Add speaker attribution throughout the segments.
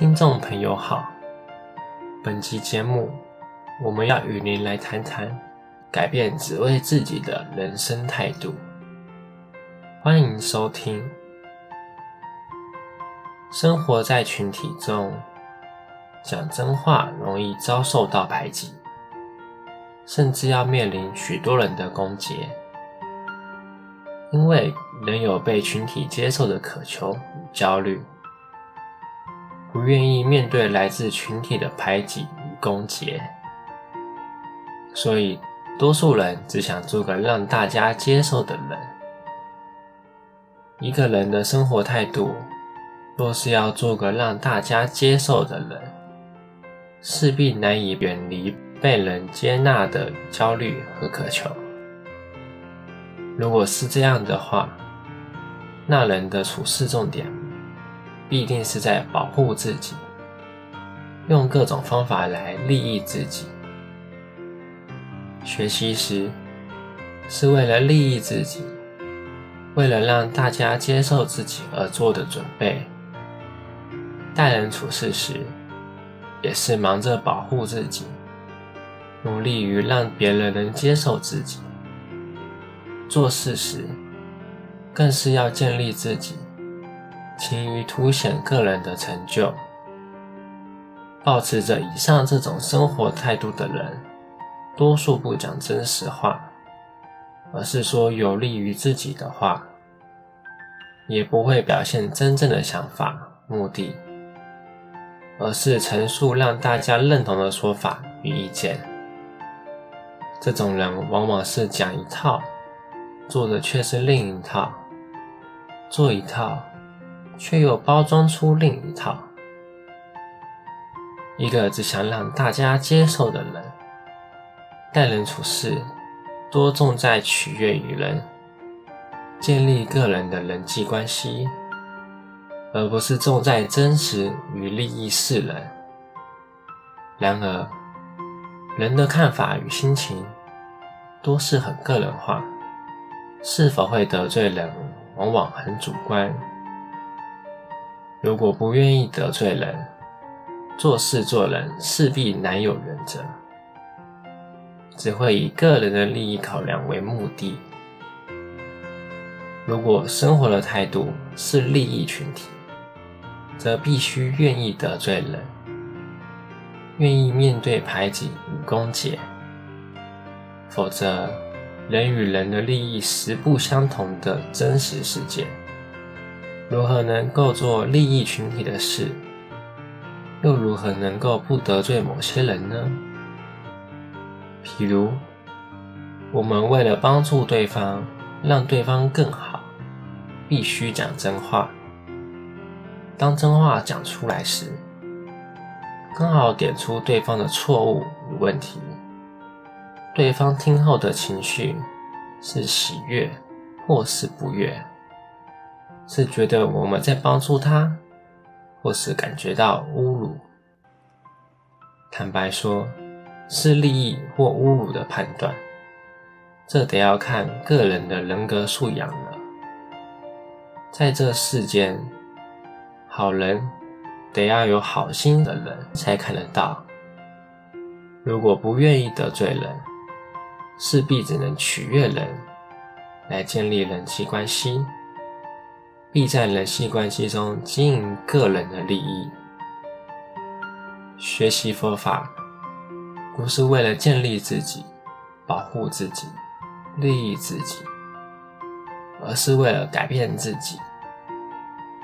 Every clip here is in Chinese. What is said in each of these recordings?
Speaker 1: 听众朋友好，本期节目我们要与您来谈谈改变只为自己的人生态度。欢迎收听。生活在群体中，讲真话容易遭受到排挤，甚至要面临许多人的攻击，因为人有被群体接受的渴求与焦虑。不愿意面对来自群体的排挤与攻击，所以多数人只想做个让大家接受的人。一个人的生活态度，若是要做个让大家接受的人，势必难以远离被人接纳的焦虑和渴求。如果是这样的话，那人的处事重点。必定是在保护自己，用各种方法来利益自己。学习时是为了利益自己，为了让大家接受自己而做的准备；待人处事时也是忙着保护自己，努力于让别人能接受自己。做事时更是要建立自己。勤于凸显个人的成就，抱持着以上这种生活态度的人，多数不讲真实话，而是说有利于自己的话，也不会表现真正的想法、目的，而是陈述让大家认同的说法与意见。这种人往往是讲一套，做的却是另一套，做一套。却又包装出另一套，一个只想让大家接受的人，待人处事多重在取悦于人，建立个人的人际关系，而不是重在真实与利益世人。然而，人的看法与心情多是很个人化，是否会得罪人，往往很主观。如果不愿意得罪人，做事做人势必难有原则，只会以个人的利益考量为目的。如果生活的态度是利益群体，则必须愿意得罪人，愿意面对排挤与攻击，否则人与人的利益实不相同的真实世界。如何能够做利益群体的事？又如何能够不得罪某些人呢？譬如，我们为了帮助对方，让对方更好，必须讲真话。当真话讲出来时，刚好点出对方的错误与问题，对方听后的情绪是喜悦或是不悦。是觉得我们在帮助他，或是感觉到侮辱？坦白说，是利益或侮辱的判断，这得要看个人的人格素养了。在这世间，好人得要有好心的人才看得到。如果不愿意得罪人，势必只能取悦人，来建立人际关系。必在人际关系中经营个人的利益。学习佛法，不是为了建立自己、保护自己、利益自己，而是为了改变自己，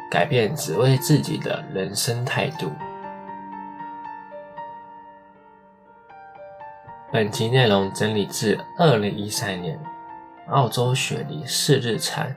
Speaker 1: 改变只为自己的人生态度。本集内容整理自二零一三年澳洲雪梨四日禅。